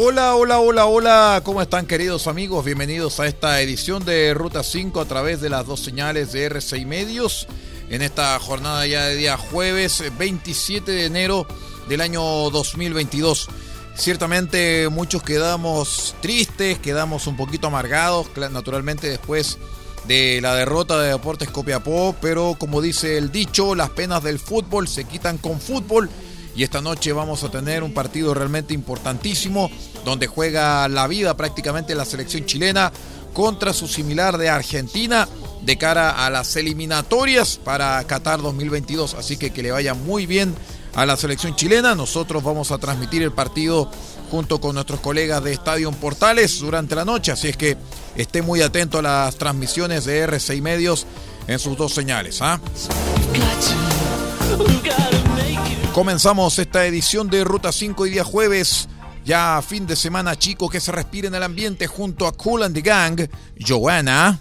Hola, hola, hola, hola, ¿cómo están queridos amigos? Bienvenidos a esta edición de Ruta 5 a través de las dos señales de R6 Medios en esta jornada ya de día jueves 27 de enero del año 2022. Ciertamente muchos quedamos tristes, quedamos un poquito amargados, naturalmente después de la derrota de Deportes Copiapó, pero como dice el dicho, las penas del fútbol se quitan con fútbol y esta noche vamos a tener un partido realmente importantísimo donde juega la vida prácticamente la selección chilena contra su similar de Argentina de cara a las eliminatorias para Qatar 2022. Así que que le vaya muy bien a la selección chilena. Nosotros vamos a transmitir el partido junto con nuestros colegas de Estadio Portales durante la noche. Así es que esté muy atento a las transmisiones de R6 Medios en sus dos señales. ¿ah? Comenzamos esta edición de Ruta 5 y día jueves. Ya fin de semana, chico, que se respire en el ambiente junto a Cool and the Gang, Joanna.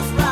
lost.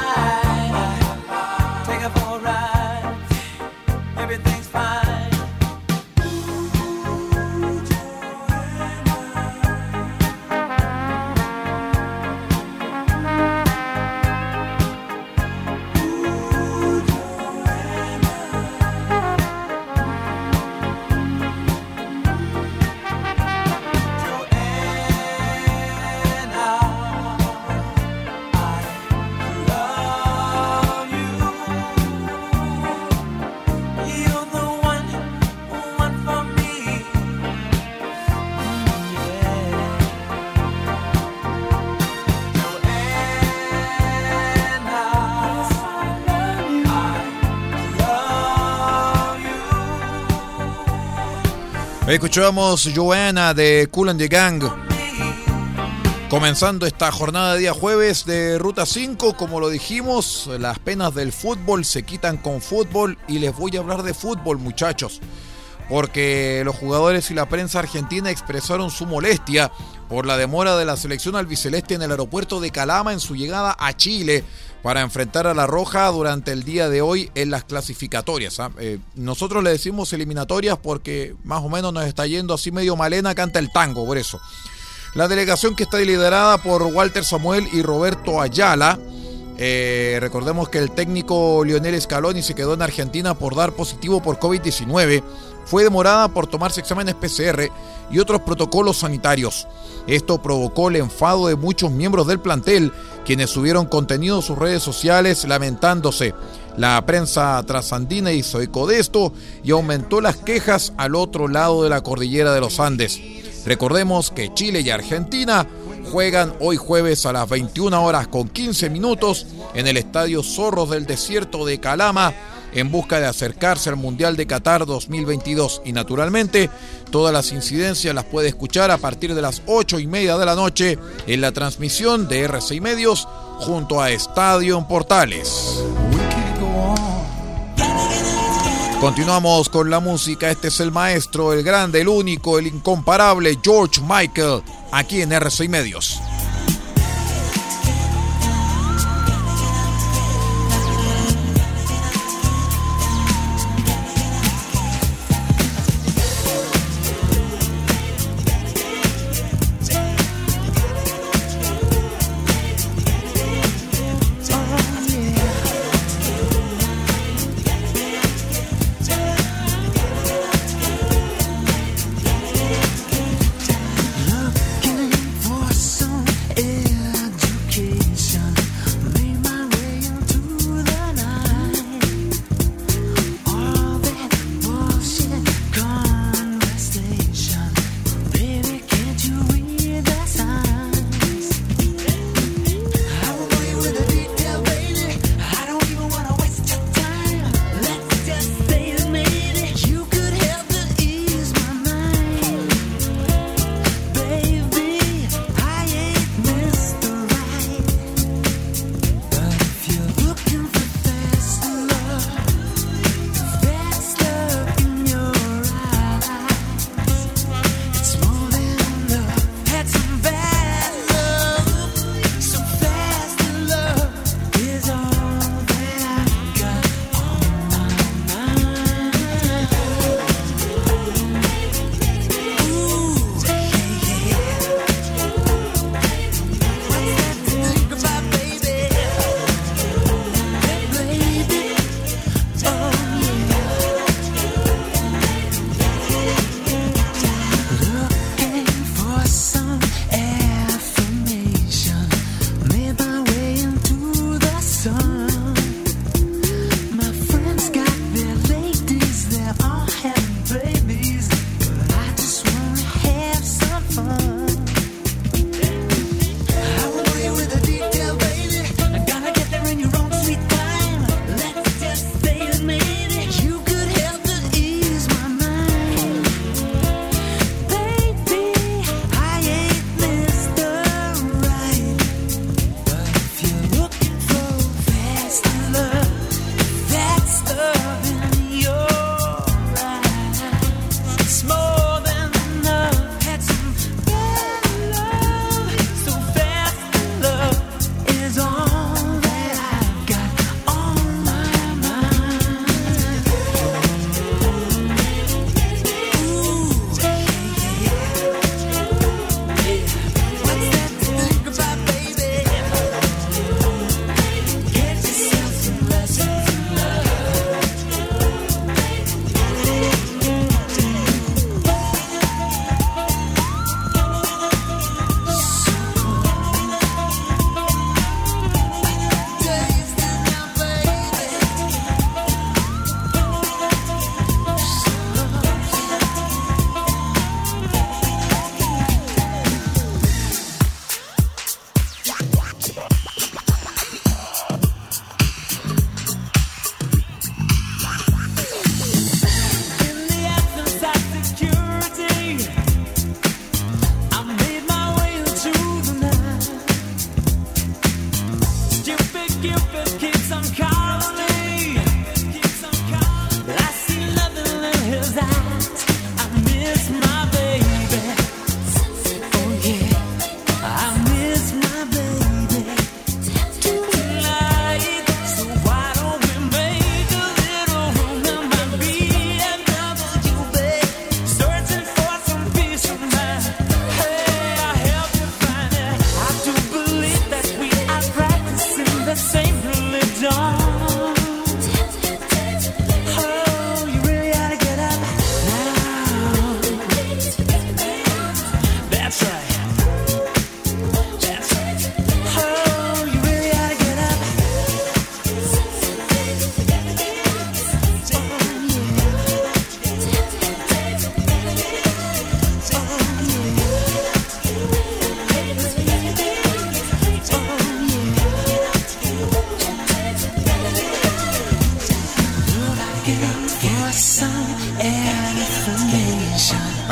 Escuchamos Joanna de Cool and the Gang. Comenzando esta jornada de día jueves de Ruta 5, como lo dijimos, las penas del fútbol se quitan con fútbol y les voy a hablar de fútbol, muchachos. porque los jugadores y la prensa argentina expresaron su molestia por la demora de la selección albiceleste en el aeropuerto de Calama en su llegada a Chile para enfrentar a la Roja durante el día de hoy en las clasificatorias. ¿ah? Eh, nosotros le decimos eliminatorias porque más o menos nos está yendo así medio malena, canta el tango, por eso. La delegación que está liderada por Walter Samuel y Roberto Ayala. Eh, recordemos que el técnico Lionel Scaloni se quedó en Argentina por dar positivo por COVID-19 fue demorada por tomarse exámenes PCR y otros protocolos sanitarios. Esto provocó el enfado de muchos miembros del plantel, quienes subieron contenido en sus redes sociales lamentándose. La prensa trasandina hizo eco de esto y aumentó las quejas al otro lado de la cordillera de los Andes. Recordemos que Chile y Argentina juegan hoy jueves a las 21 horas con 15 minutos en el Estadio Zorros del Desierto de Calama en busca de acercarse al Mundial de Qatar 2022 y naturalmente todas las incidencias las puede escuchar a partir de las 8 y media de la noche en la transmisión de RCI Medios junto a Estadio en Portales. Continuamos con la música, este es el maestro, el grande, el único, el incomparable George Michael, aquí en RCI Medios.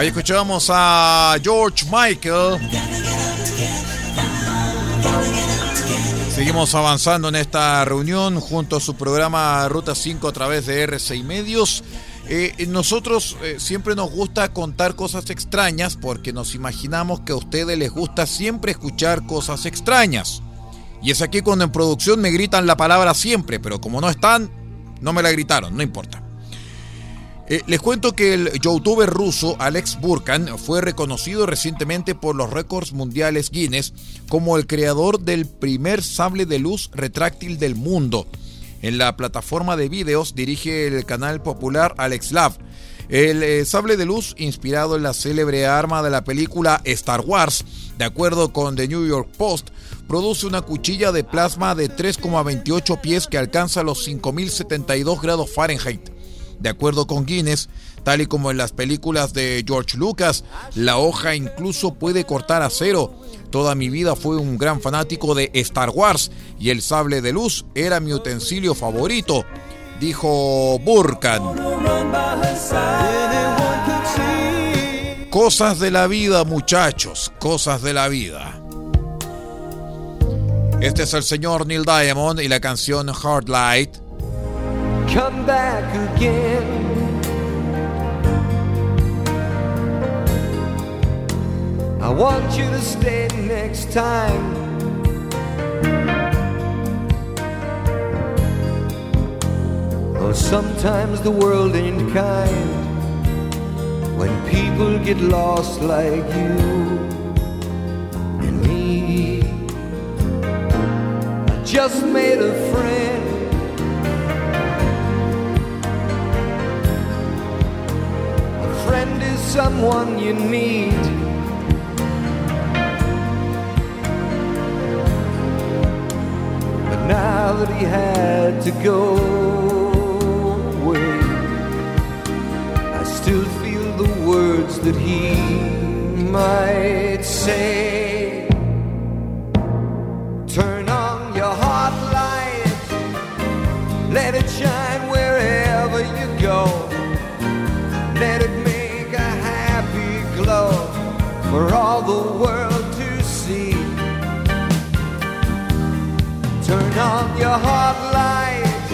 Ahí escuchamos a George Michael. Seguimos avanzando en esta reunión junto a su programa Ruta 5 a través de RCI Medios. Eh, nosotros eh, siempre nos gusta contar cosas extrañas porque nos imaginamos que a ustedes les gusta siempre escuchar cosas extrañas. Y es aquí cuando en producción me gritan la palabra siempre, pero como no están, no me la gritaron, no importa. Eh, les cuento que el youtuber ruso Alex Burkan fue reconocido recientemente por los récords mundiales Guinness como el creador del primer sable de luz retráctil del mundo. En la plataforma de videos dirige el canal popular Alex Love. El eh, sable de luz, inspirado en la célebre arma de la película Star Wars, de acuerdo con The New York Post, produce una cuchilla de plasma de 3,28 pies que alcanza los 5072 grados Fahrenheit. De acuerdo con Guinness, tal y como en las películas de George Lucas, la hoja incluso puede cortar acero. Toda mi vida fue un gran fanático de Star Wars y el sable de luz era mi utensilio favorito, dijo Burkan. Cosas de la vida, muchachos, cosas de la vida. Este es el señor Neil Diamond y la canción Hard Light come back again. I want you to stay next time. Oh, sometimes the world ain't kind when people get lost like you and me. I just made a friend. Someone you need. But now that he had to go away, I still feel the words that he might say. Turn on your heart light, let it shine for all the world to see. Turn on your hot light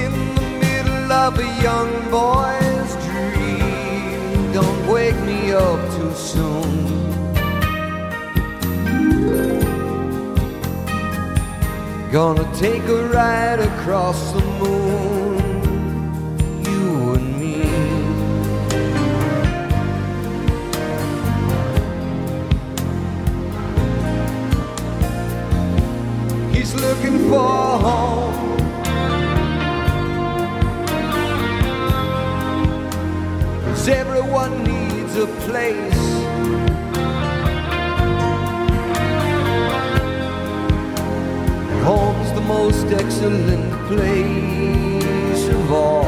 in the middle of a young boy's dream. Don't wake me up too soon. Gonna take a ride across the moon. Looking for home. Cause everyone needs a place. Home's the most excellent place of all.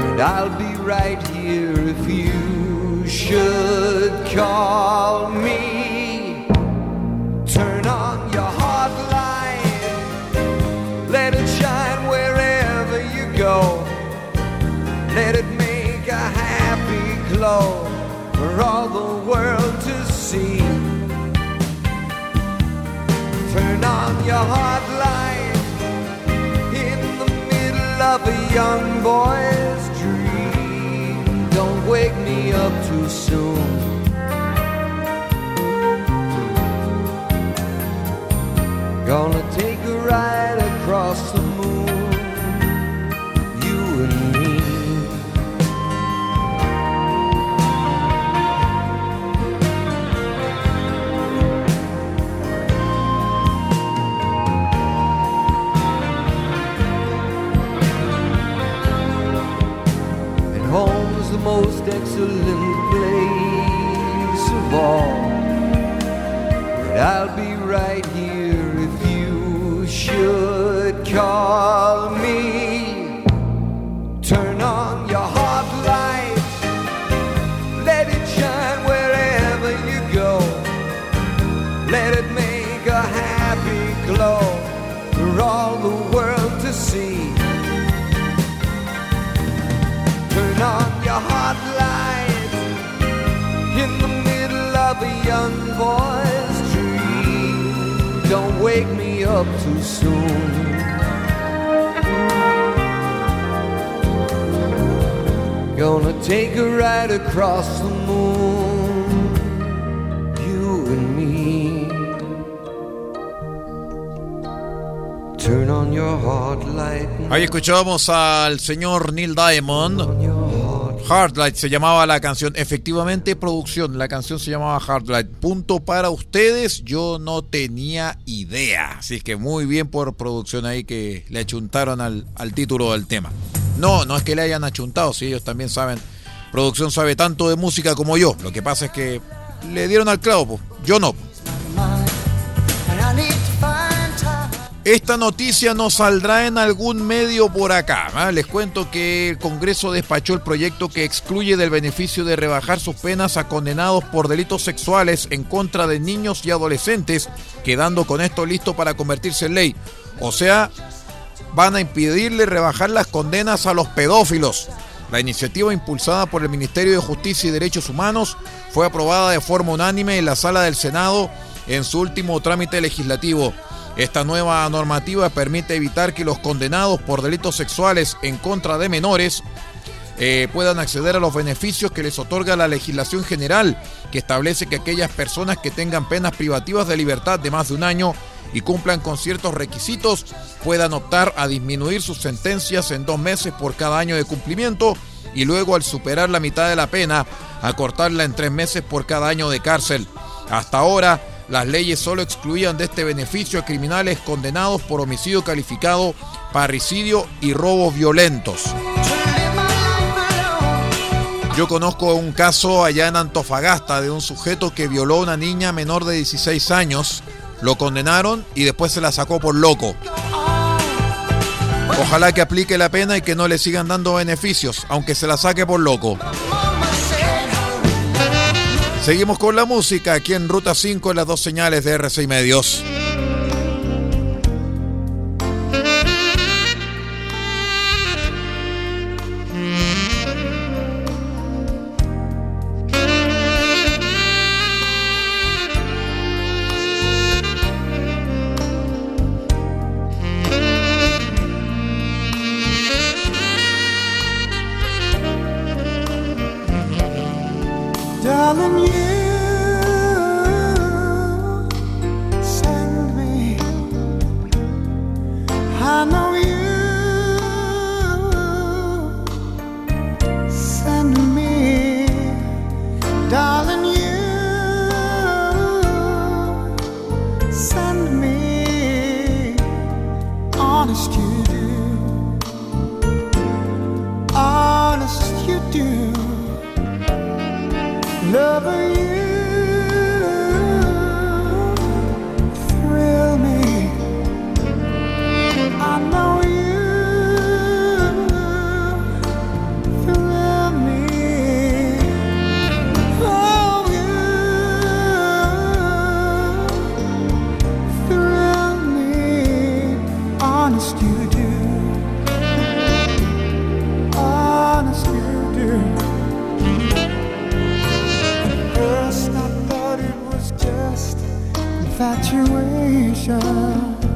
And I'll be right here if you should call me. Happy for all the world to see. Turn on your hot light in the middle of a young boy's dream. Don't wake me up too soon. Gonna most excellent place of all. But I'll be right here if you should call me. Turn on your heart light, let it shine wherever you go. Let it make a happy glow for all the world to see. Young boy's dream. Don't wake me up too soon. Gonna take a ride across the moon, you and me. Turn on your heart light. Ahí escuchábamos al señor Neil Diamond. Hardlight se llamaba la canción. Efectivamente, producción. La canción se llamaba Hardlight. Punto para ustedes. Yo no tenía idea. Así que muy bien por producción ahí que le achuntaron al, al título del tema. No, no es que le hayan achuntado. Si ellos también saben. Producción sabe tanto de música como yo. Lo que pasa es que le dieron al clavo. Yo no. Esta noticia no saldrá en algún medio por acá. ¿ah? Les cuento que el Congreso despachó el proyecto que excluye del beneficio de rebajar sus penas a condenados por delitos sexuales en contra de niños y adolescentes, quedando con esto listo para convertirse en ley. O sea, van a impedirle rebajar las condenas a los pedófilos. La iniciativa impulsada por el Ministerio de Justicia y Derechos Humanos fue aprobada de forma unánime en la sala del Senado en su último trámite legislativo. Esta nueva normativa permite evitar que los condenados por delitos sexuales en contra de menores eh, puedan acceder a los beneficios que les otorga la legislación general, que establece que aquellas personas que tengan penas privativas de libertad de más de un año y cumplan con ciertos requisitos puedan optar a disminuir sus sentencias en dos meses por cada año de cumplimiento y luego al superar la mitad de la pena acortarla en tres meses por cada año de cárcel. Hasta ahora, las leyes solo excluían de este beneficio a criminales condenados por homicidio calificado, parricidio y robos violentos. Yo conozco un caso allá en Antofagasta de un sujeto que violó a una niña menor de 16 años, lo condenaron y después se la sacó por loco. Ojalá que aplique la pena y que no le sigan dando beneficios, aunque se la saque por loco. Seguimos con la música aquí en Ruta 5 en las dos señales de RCI Medios. Infatuation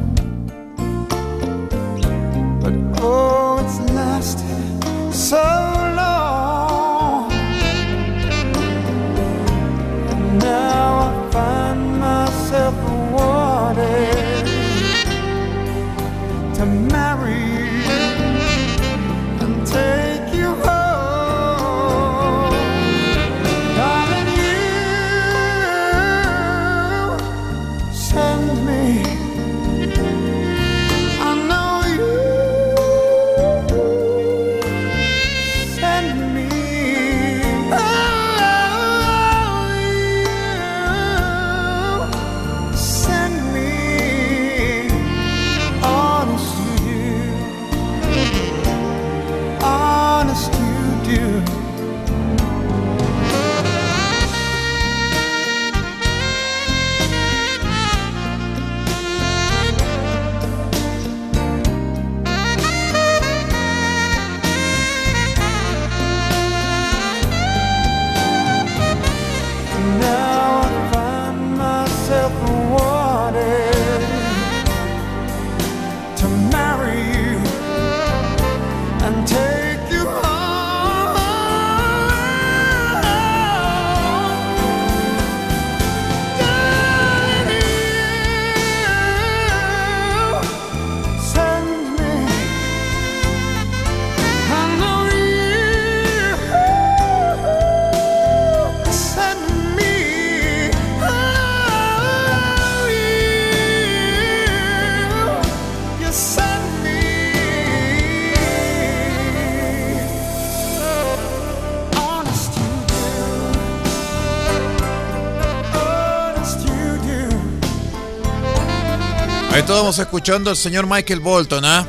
Estábamos escuchando al señor Michael Bolton, ¿ah?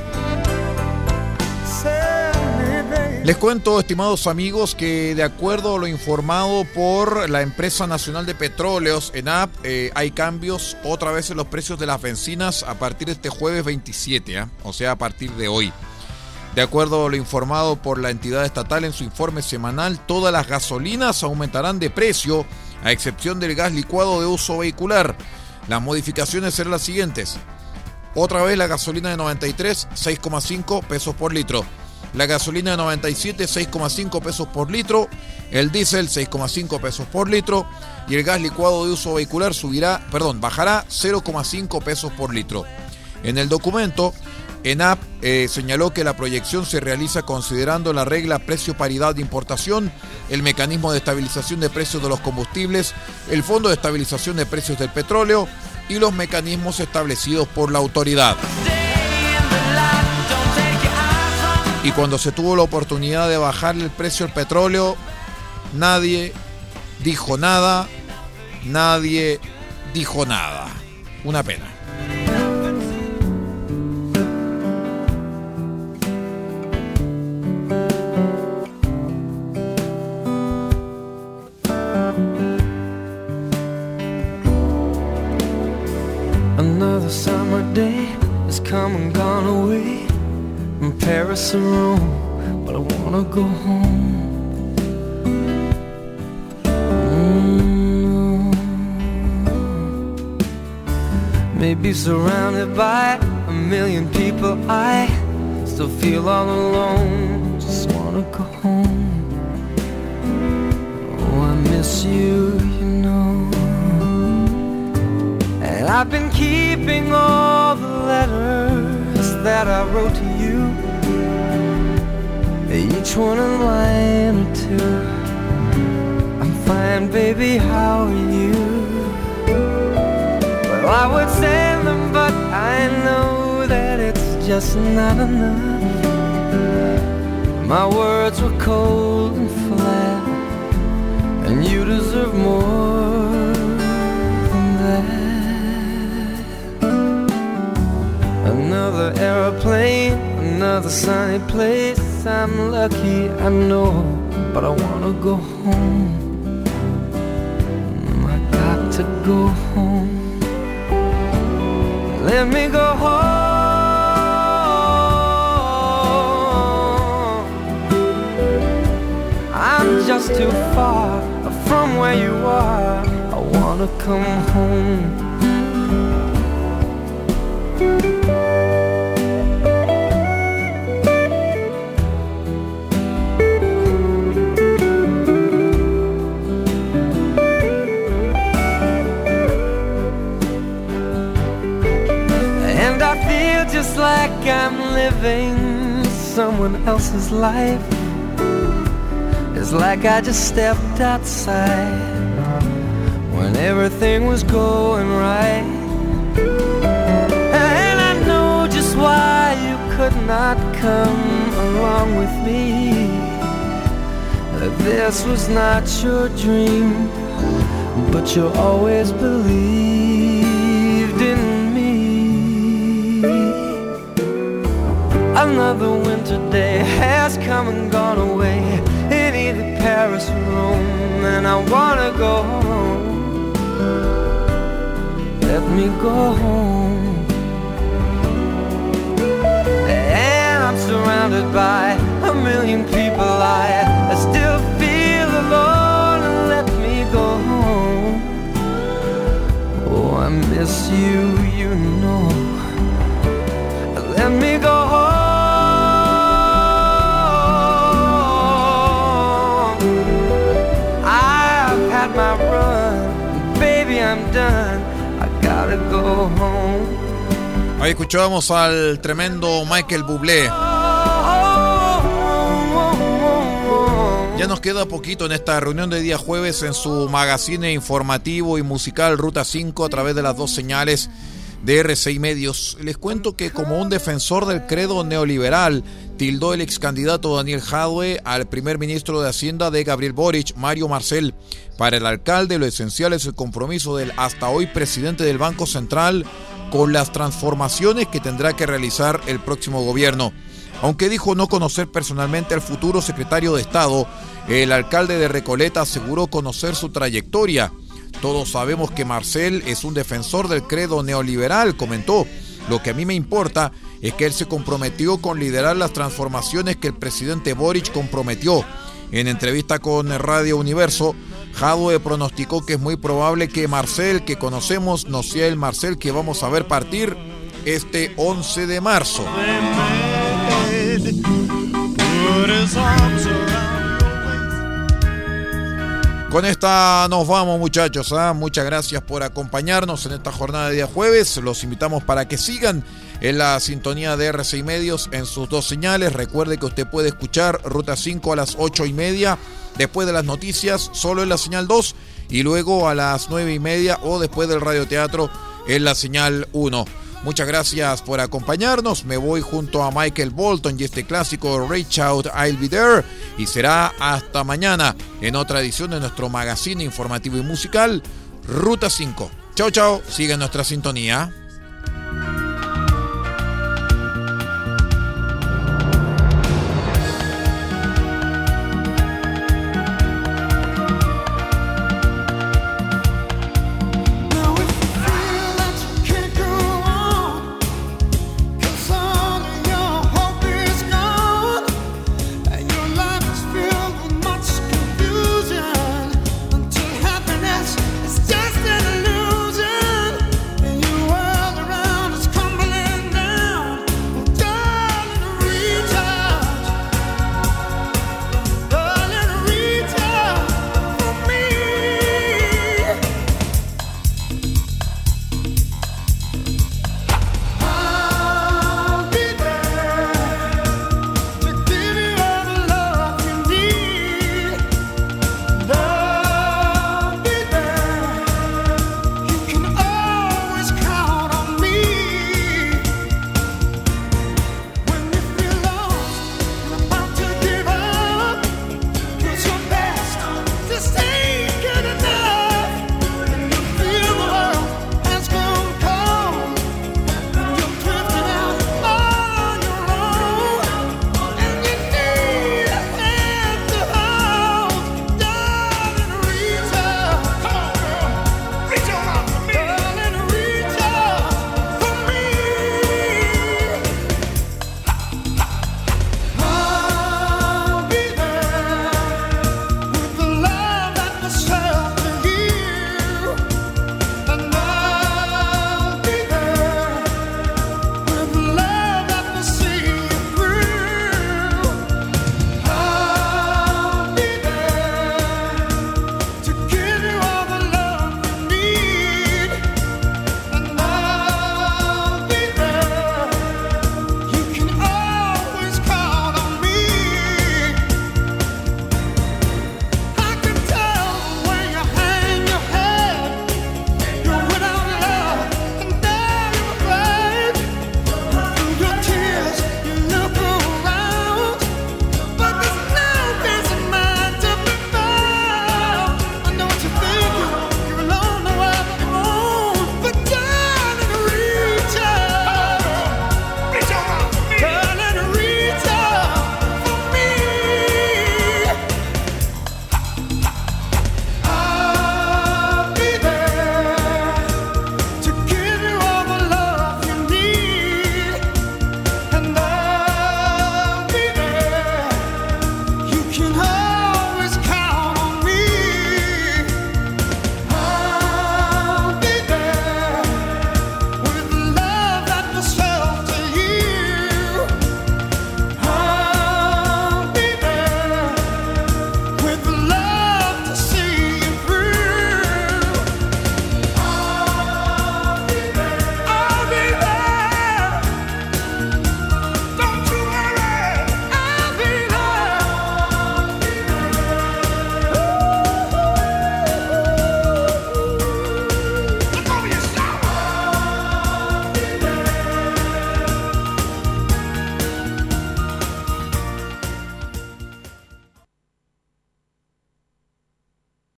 Les cuento, estimados amigos, que de acuerdo a lo informado por la empresa nacional de petróleos, ENAP, eh, hay cambios otra vez en los precios de las bencinas a partir de este jueves 27, ¿ah? o sea, a partir de hoy. De acuerdo a lo informado por la entidad estatal en su informe semanal, todas las gasolinas aumentarán de precio, a excepción del gas licuado de uso vehicular. Las modificaciones serán las siguientes. Otra vez la gasolina de 93, 6,5 pesos por litro. La gasolina de 97, 6,5 pesos por litro. El diésel, 6,5 pesos por litro. Y el gas licuado de uso vehicular subirá, perdón, bajará 0,5 pesos por litro. En el documento, ENAP eh, señaló que la proyección se realiza considerando la regla precio-paridad de importación, el mecanismo de estabilización de precios de los combustibles, el Fondo de Estabilización de Precios del Petróleo y los mecanismos establecidos por la autoridad. Y cuando se tuvo la oportunidad de bajarle el precio al petróleo, nadie dijo nada, nadie dijo nada. Una pena. Feel all alone. Just wanna go home. Oh, I miss you, you know. And I've been keeping all the letters that I wrote to you. Each one a line or two. I'm fine, baby, how are you? Well, I would send them, but I know that it's just not enough. My words were cold and flat, and you deserve more than that. Another aeroplane, another sunny place. I'm lucky, I know, but I wanna go home. I got to go home. Let me go home. Too far from where you are. I wanna come home. And I feel just like I'm living someone else's life. It's like I just stepped outside when everything was going right. And I know just why you could not come along with me. This was not your dream, but you always believed in me. Another winter day has come and gone away Paris Rome, and I wanna go home. Let me go home. And I'm surrounded by a million people. I, I still feel alone. Let me go home. Oh, I miss you, Ahí escuchábamos al tremendo Michael Bublé. Ya nos queda poquito en esta reunión de día jueves en su magazine informativo y musical Ruta 5 a través de las dos señales de R6 Medios. Les cuento que como un defensor del credo neoliberal, tildó el ex candidato Daniel Jadwe al primer ministro de Hacienda de Gabriel Boric, Mario Marcel. Para el alcalde lo esencial es el compromiso del hasta hoy presidente del Banco Central con las transformaciones que tendrá que realizar el próximo gobierno. Aunque dijo no conocer personalmente al futuro secretario de Estado, el alcalde de Recoleta aseguró conocer su trayectoria. Todos sabemos que Marcel es un defensor del credo neoliberal, comentó. Lo que a mí me importa es que él se comprometió con liderar las transformaciones que el presidente Boric comprometió. En entrevista con Radio Universo, Jadwe pronosticó que es muy probable que Marcel que conocemos no sea el Marcel que vamos a ver partir este 11 de marzo. Con esta nos vamos muchachos. ¿ah? Muchas gracias por acompañarnos en esta jornada de día jueves. Los invitamos para que sigan en la sintonía de RCI Medios en sus dos señales. Recuerde que usted puede escuchar Ruta 5 a las 8 y media, después de las noticias, solo en la señal 2, y luego a las 9 y media o después del radioteatro en la señal 1. Muchas gracias por acompañarnos. Me voy junto a Michael Bolton y este clásico Reach Out, I'll Be There. Y será hasta mañana en otra edición de nuestro magazine informativo y musical Ruta 5. Chao, chao. Sigue nuestra sintonía.